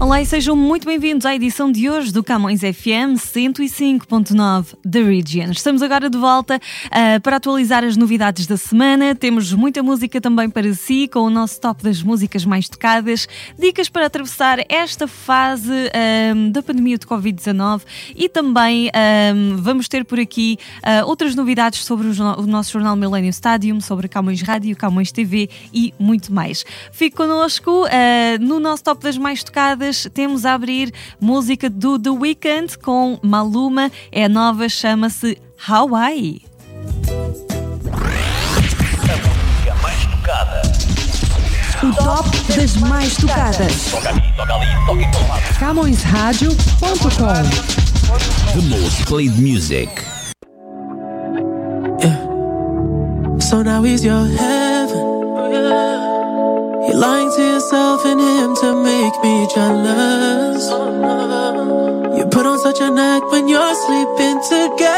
Olá e sejam muito bem-vindos à edição de hoje do Camões FM 105.9 The Region. Estamos agora de volta uh, para atualizar as novidades da semana. Temos muita música também para si, com o nosso top das músicas mais tocadas, dicas para atravessar esta fase um, da pandemia de Covid-19 e também um, vamos ter por aqui uh, outras novidades sobre o, o, nosso jornal Millennium Stadium, sobre Camões Rádio, Camões TV e muito mais. Fique connosco uh, no nosso top das mais tocadas temos a abrir música do The Weeknd com Maluma. É nova, chama-se Hawaii. A música mais tocada. O top das mais tocadas. Toca ali, toca ali, toca em todo lado. CamõesRádio.com The most played music. So now he's your heaven. You're lying to yourself and him to make me jealous. You put on such an act when you're sleeping together.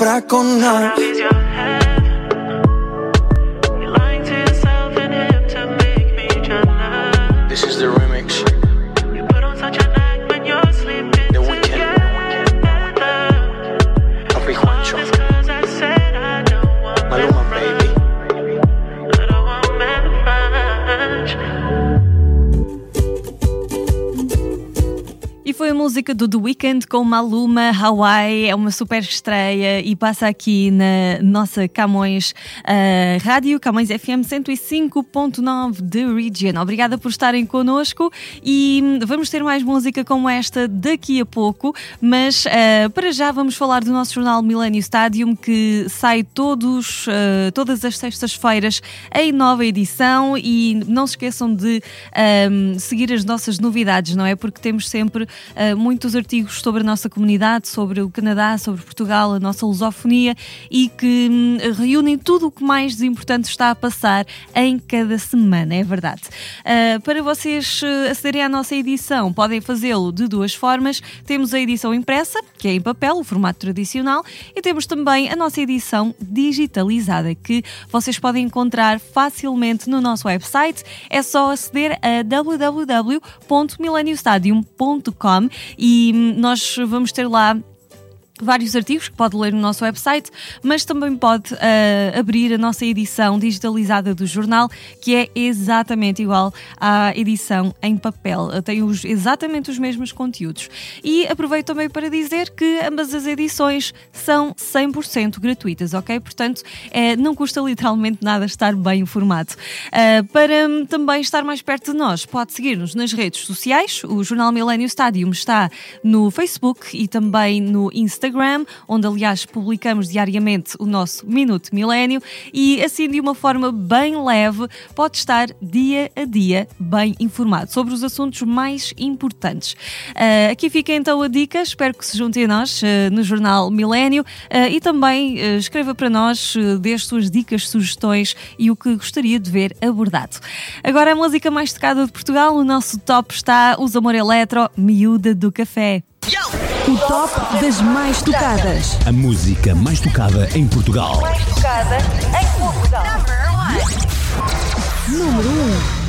Compra con nada. Música do The Weeknd com Maluma Hawaii, é uma super estreia e passa aqui na nossa Camões uh, Rádio, Camões FM 105.9 de Region. Obrigada por estarem connosco e vamos ter mais música como esta daqui a pouco, mas uh, para já vamos falar do nosso jornal Millennium Stadium que sai todos, uh, todas as sextas-feiras em nova edição e não se esqueçam de seguir as nossas novidades, não é? Porque temos sempre uh, muitos artigos sobre a nossa comunidade, sobre o Canadá, sobre Portugal, a nossa lusofonia e que um, reúnem tudo o que mais importante está a passar em cada semana, é verdade. Uh, para vocês uh, acederem à nossa edição, podem fazê-lo de duas formas. Temos a edição impressa, que é em papel, o formato tradicional, e temos também a nossa edição digitalizada, que vocês podem encontrar facilmente no nosso website. É só aceder a www.mileniostadium.com e nós vamos ter lá vários artigos que pode ler no nosso website, mas também pode uh, abrir a nossa edição digitalizada do jornal, que é exatamente igual à edição em papel. Tem os, exatamente os mesmos conteúdos. E aproveito também para dizer que ambas as edições são 100% gratuitas, ok? Portanto, é, não custa literalmente nada estar bem informado. Uh, para também estar mais perto de nós, pode seguir-nos nas redes sociais. O Jornal Millennium Stadium está no Facebook e também no Instagram Instagram, onde aliás publicamos diariamente o nosso Minuto Milênio e assim de uma forma bem leve pode estar dia a dia bem informado sobre os assuntos mais importantes. Uh, aqui fica então a dica, espero que se juntem a nós uh, no Jornal Milênio uh, e também escreva para nós, uh, dê as suas dicas, sugestões e o que gostaria de ver abordado. Agora a música mais tocada de Portugal, o nosso top está Os Amor Eletro, Miúda do Café. O top das mais tocadas. A música mais tocada em Portugal. Mais tocada em Portugal. Número 1.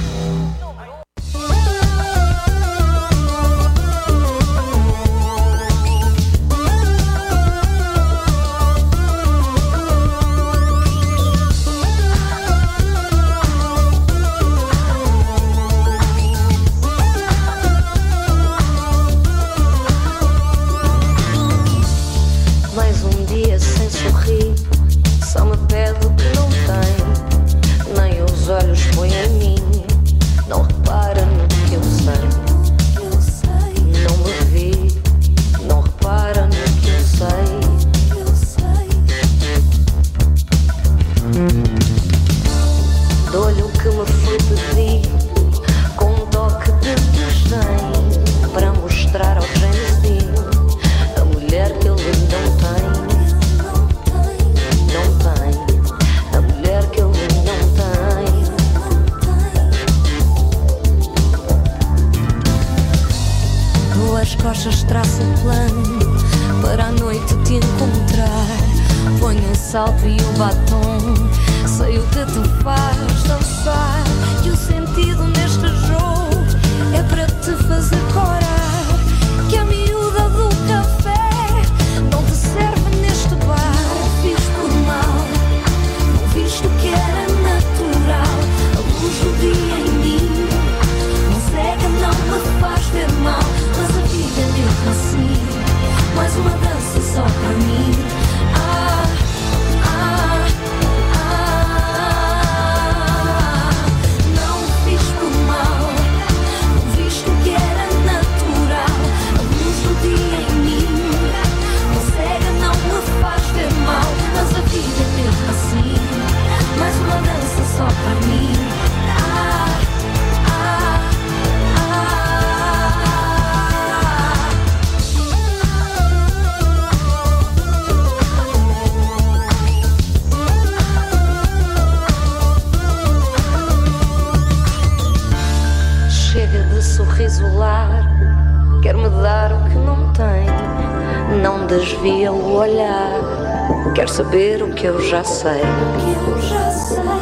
Que eu já sei.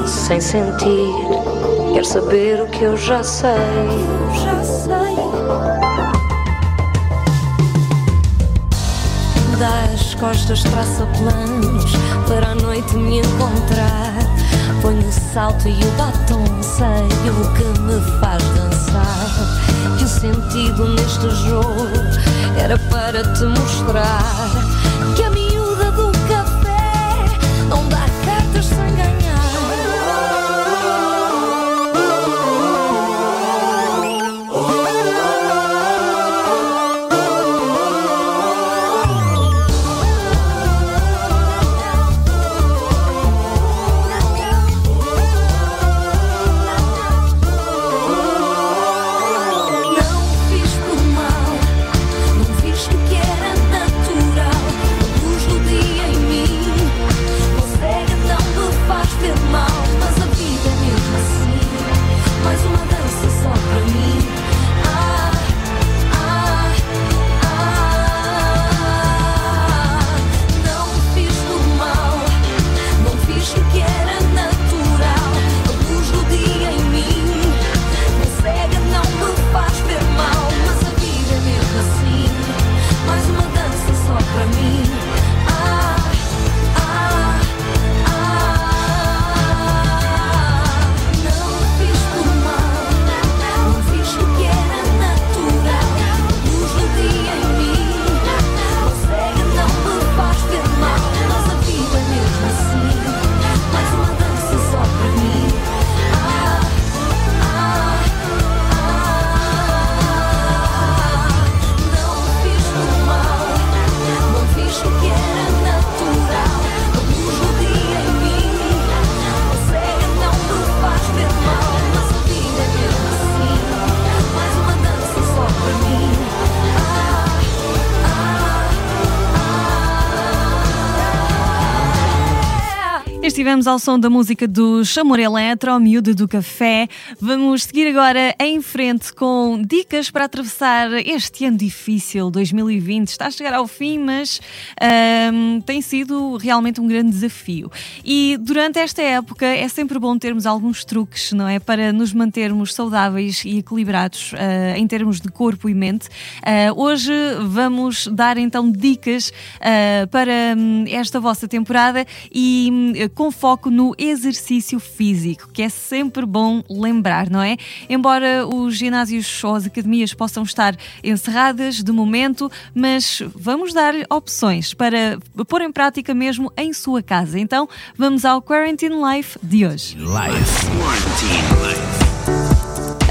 Sem sentir, quer saber o que eu já sei. Dá as costas, traça planos para a noite me encontrar. Ponho o salto e o batom, sei o que me faz dançar. E o sentido neste jogo era para te mostrar que just Estivemos ao som da música do Chamor Eletro, ao miúdo do café. Vamos seguir agora em frente com dicas para atravessar este ano difícil, 2020. Está a chegar ao fim, mas ahm, tem sido realmente um grande desafio. E durante esta época é sempre bom termos alguns truques, não é? Para nos mantermos saudáveis e equilibrados ah, em termos de corpo e mente. Ah, hoje vamos dar então dicas ah, para hum, esta vossa temporada e hum, com foco no exercício físico, que é sempre bom lembrar, não é? Embora os ginásios ou as academias possam estar encerradas de momento, mas vamos dar opções para pôr em prática mesmo em sua casa. Então vamos ao Quarantine Life de hoje. A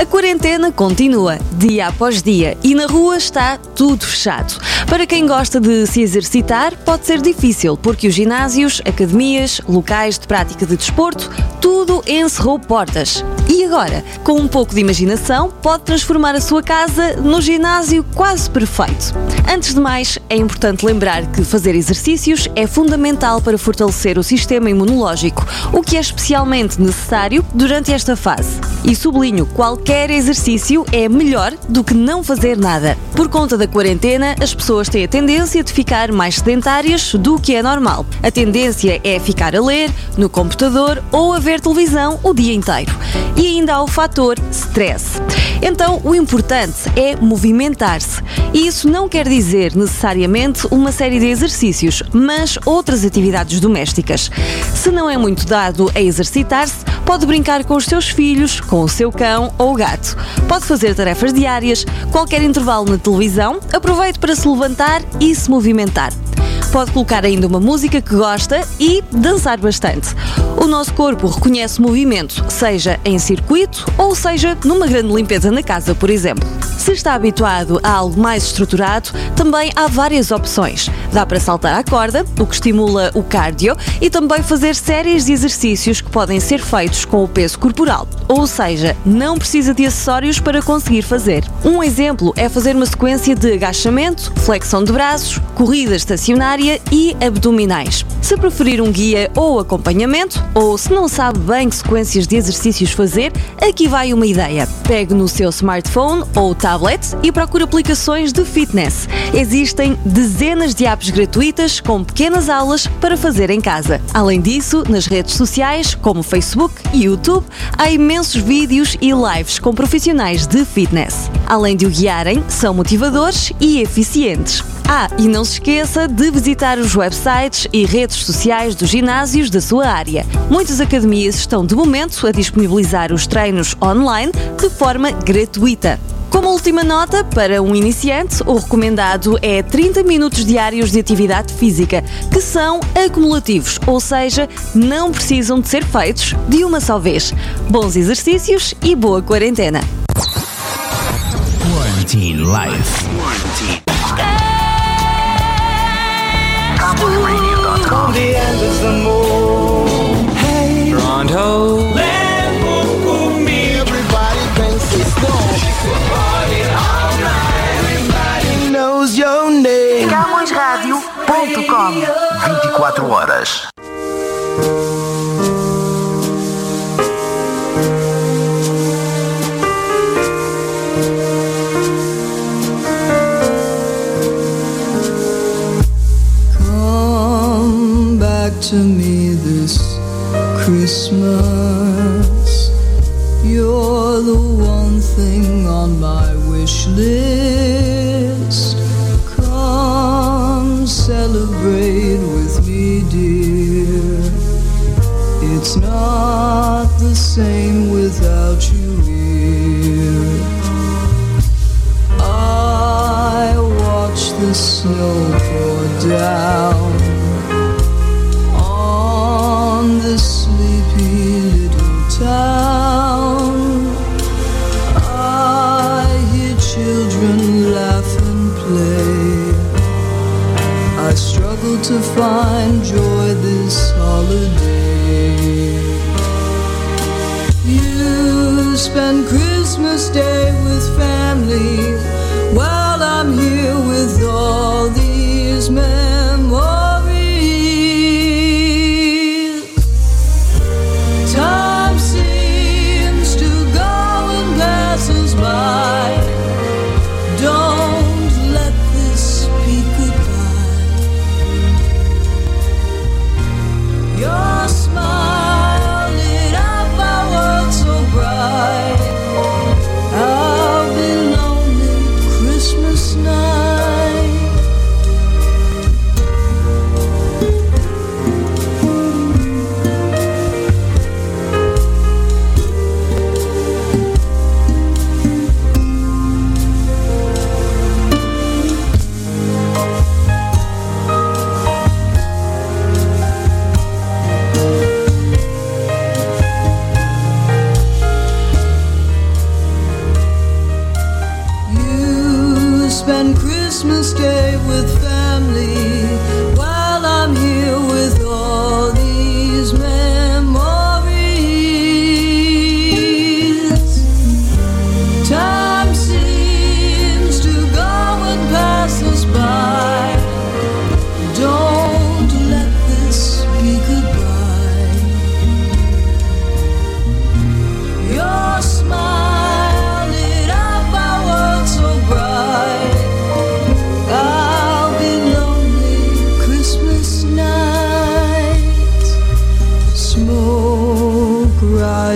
quarentena continua, dia após dia, e na rua está tudo fechado. Para quem gosta de se exercitar, pode ser difícil, porque os ginásios, academias, locais de prática de desporto, tudo encerrou portas. E agora, com um pouco de imaginação, pode transformar a sua casa no ginásio quase perfeito. Antes de mais, é importante lembrar que fazer exercícios é fundamental para fortalecer o sistema imunológico, o que é especialmente necessário durante esta fase. E sublinho, qualquer exercício é melhor do que não fazer nada. Por conta da quarentena, as pessoas têm a tendência de ficar mais sedentárias do que é normal. A tendência é ficar a ler, no computador ou a ver televisão o dia inteiro. E ainda há o fator stress. Então, o importante é movimentar-se. E isso não quer dizer necessariamente uma série de exercícios, mas outras atividades domésticas. Se não é muito dado a exercitar-se, pode brincar com os seus filhos, com o seu cão ou gato. Pode fazer tarefas diárias, qualquer intervalo na televisão, aproveite para se levantar e se movimentar. Pode colocar ainda uma música que gosta e dançar bastante. O nosso corpo reconhece movimento, seja em circuito ou seja numa grande limpeza na casa, por exemplo. Se está habituado a algo mais estruturado, também há várias opções. Dá para saltar à corda, o que estimula o cardio, e também fazer séries de exercícios que podem ser feitos com o peso corporal. Ou seja, não precisa de acessórios para conseguir fazer. Um exemplo é fazer uma sequência de agachamento, flexão de braços, corrida estacionária e abdominais. Se preferir um guia ou acompanhamento, ou se não sabe bem que sequências de exercícios fazer, aqui vai uma ideia. Pegue no seu smartphone ou tablet e procure aplicações de fitness. Existem dezenas de apps gratuitas com pequenas aulas para fazer em casa. Além disso, nas redes sociais, como Facebook e YouTube, há imensos vídeos e lives com profissionais de fitness. Além de o guiarem, são motivadores e eficientes. Ah, e não se esqueça de visitar os websites e redes sociais dos ginásios da sua área. Muitas academias estão de momento a disponibilizar os treinos online de forma gratuita. Como última nota, para um iniciante, o recomendado é 30 minutos diários de atividade física, que são acumulativos, ou seja, não precisam de ser feitos de uma só vez. Bons exercícios e boa quarentena. Quarantine Life. The end is the moon. Hey, Pronto. everybody thinks it's gone. Everybody knows your name. CamõesRádio.com 24 horas. Christmas. You're the one thing on my wish list.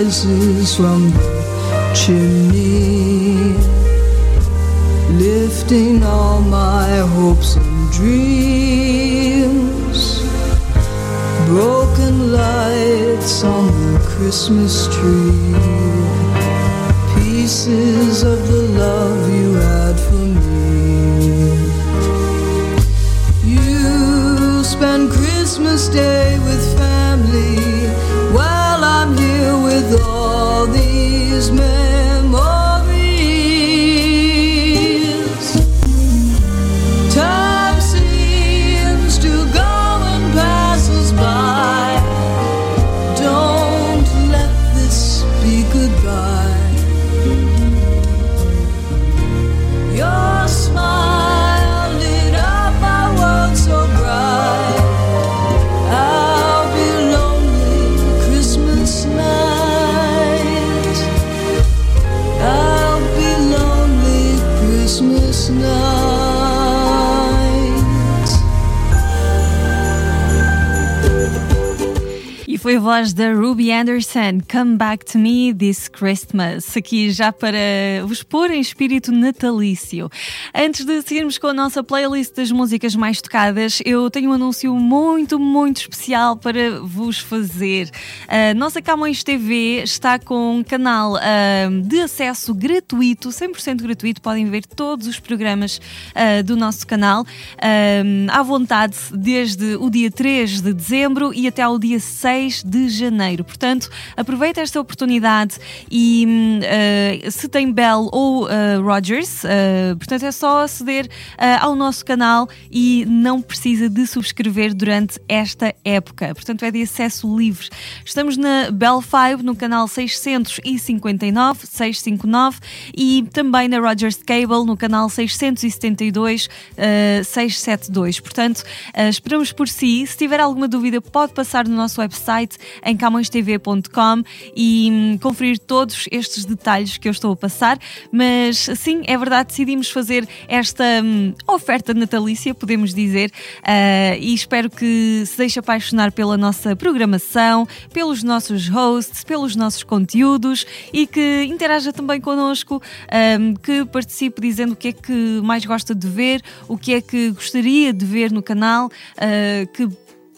Rises from the chimney, lifting all my hopes and dreams. Broken lights on the Christmas tree. Pieces of the love you voz da Ruby Anderson, Come Back to Me This Christmas, aqui já para vos pôr em espírito natalício. Antes de seguirmos com a nossa playlist das músicas mais tocadas, eu tenho um anúncio muito, muito especial para vos fazer. A nossa Camões TV está com um canal ah, de acesso gratuito, 100% gratuito, podem ver todos os programas ah, do nosso canal ah, à vontade desde o dia 3 de dezembro e até ao dia 6 de janeiro. Portanto, aproveita esta oportunidade e hum, uh, se tem Bell ou uh, Rogers, uh, portanto é só aceder ao nosso canal e não precisa de subscrever durante esta época. Portanto, é de acesso livre. Estamos na Bell 5 no canal 659, 659 e também na Rogers Cable no canal 672, 672. Portanto, esperamos por si. Se tiver alguma dúvida, pode passar no nosso website em camõestv.com e hum, conferir todos estes detalhes que eu estou a passar. Mas sim, é verdade, decidimos fazer esta hum, oferta natalícia, podemos dizer, uh, e espero que se deixe apaixonar pela nossa programação, pelos nossos hosts, pelos nossos conteúdos e que interaja também connosco, um, que participe dizendo o que é que mais gosta de ver, o que é que gostaria de ver no canal, uh, que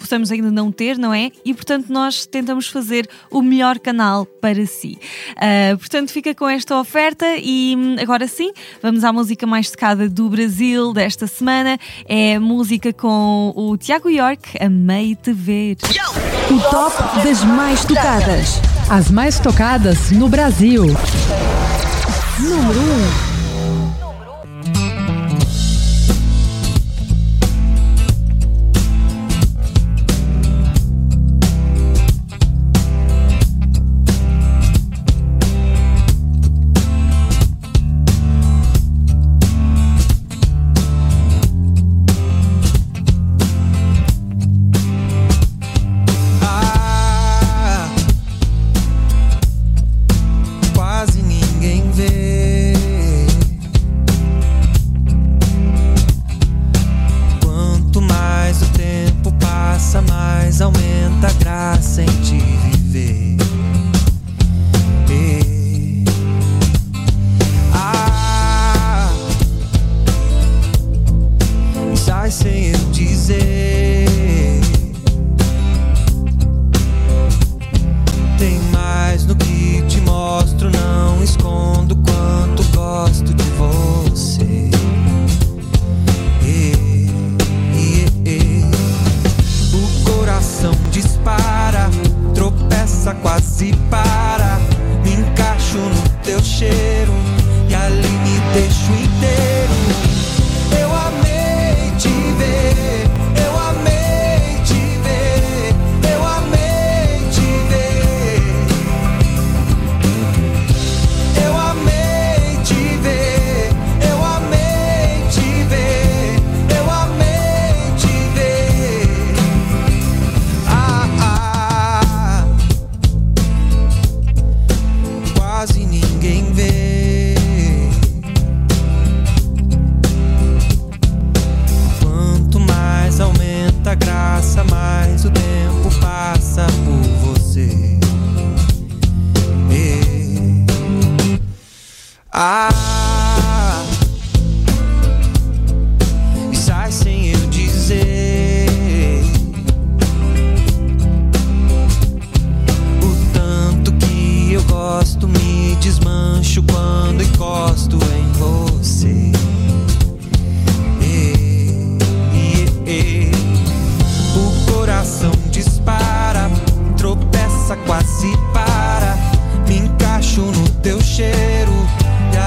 possamos ainda não ter, não é? E portanto nós tentamos fazer o melhor canal para si. Uh, portanto, fica com esta oferta e hum, agora sim, vamos à música mais tocada do Brasil desta semana. É música com o Tiago York, Amei-te ver. O top das mais tocadas. As mais tocadas no Brasil. Número 1. A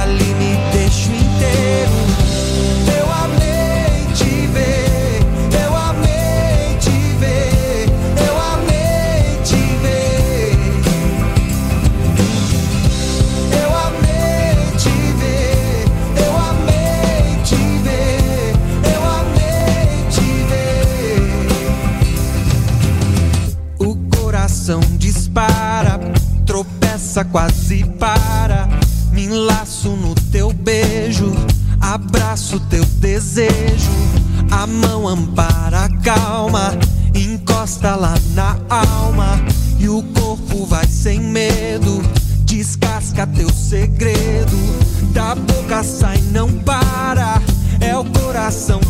ali me deixo inteiro. Eu amei te ver, eu amei te ver, eu amei te ver. Eu amei te ver, eu amei te ver, eu amei te ver. O coração dispara, tropeça, quase para. Abraço teu desejo. A mão ampara, calma, encosta lá na alma. e o corpo vai sem medo. Descasca teu segredo, da boca sai não para. É o coração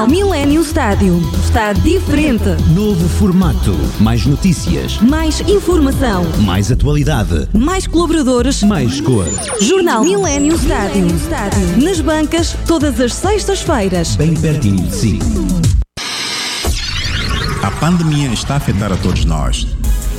Jornal Millennium Stádio. Está diferente. Novo formato. Mais notícias. Mais informação. Mais atualidade. Mais colaboradores. Mais cor. Jornal Millennium Stádio. Nas bancas, todas as sextas-feiras. Bem pertinho de si. A pandemia está a afetar a todos nós.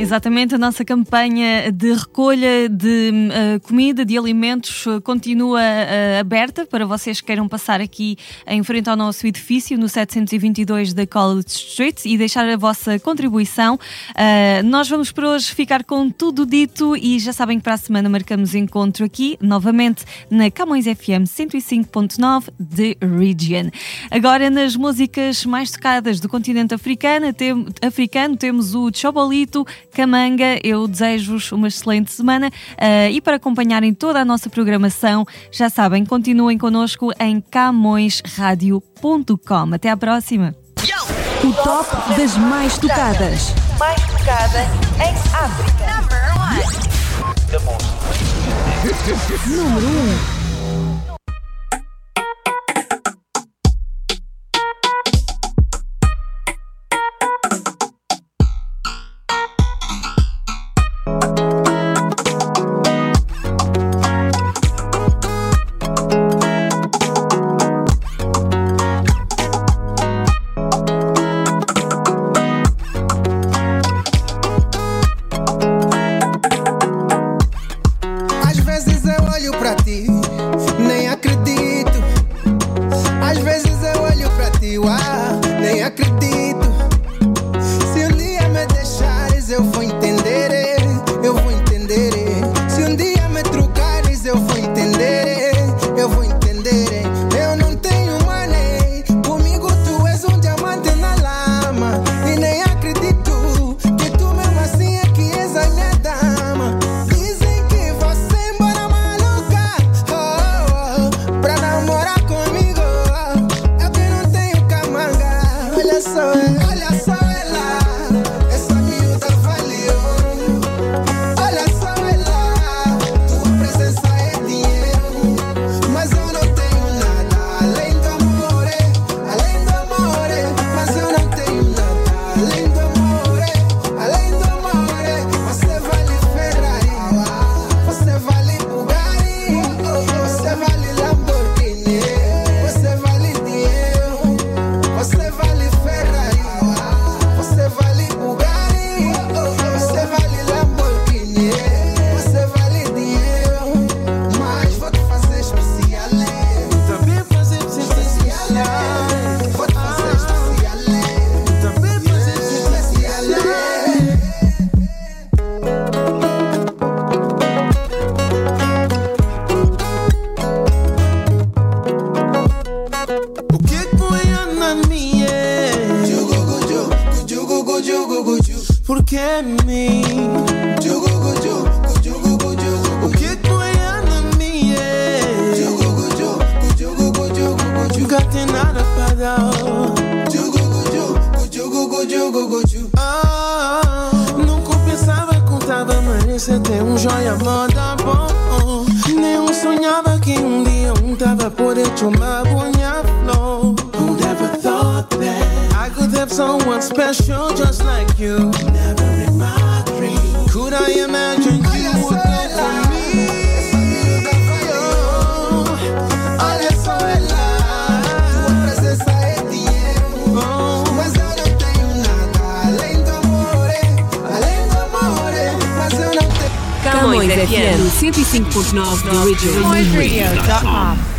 Exatamente, a nossa campanha de recolha de uh, comida, de alimentos, uh, continua uh, aberta para vocês que queiram passar aqui em frente ao nosso edifício, no 722 da College Street, e deixar a vossa contribuição. nós vamos por hoje ficar com tudo dito e já sabem que para a semana marcamos encontro aqui, novamente, na Camões FM 105.9 de Region. Agora, nas músicas mais tocadas do continente africano, tem, africano temos o Chobolito, Camanga. Eu desejo-vos uma excelente semana uh, e para acompanharem toda a nossa programação, já sabem, continuem connosco em camõesradio.com. Até à próxima. O top das mais tocadas. Mais tocada em África. Número 1. O que tu é na minha? Nunca tem nada dar. Ah, Nunca pensava que tava merecer ter um joia moda bom. Nem sonhava que um dia um tava poder tomar bonha flow. Have someone special just like you? Never in my dream could I imagine you would go for me. Oh, Olha só ela, tua presença é dinheiro, mas eu não tenho nada além do amor, além do amor, mas eu não tenho. Camões FM 105.9 The Original. CamõesRadio.com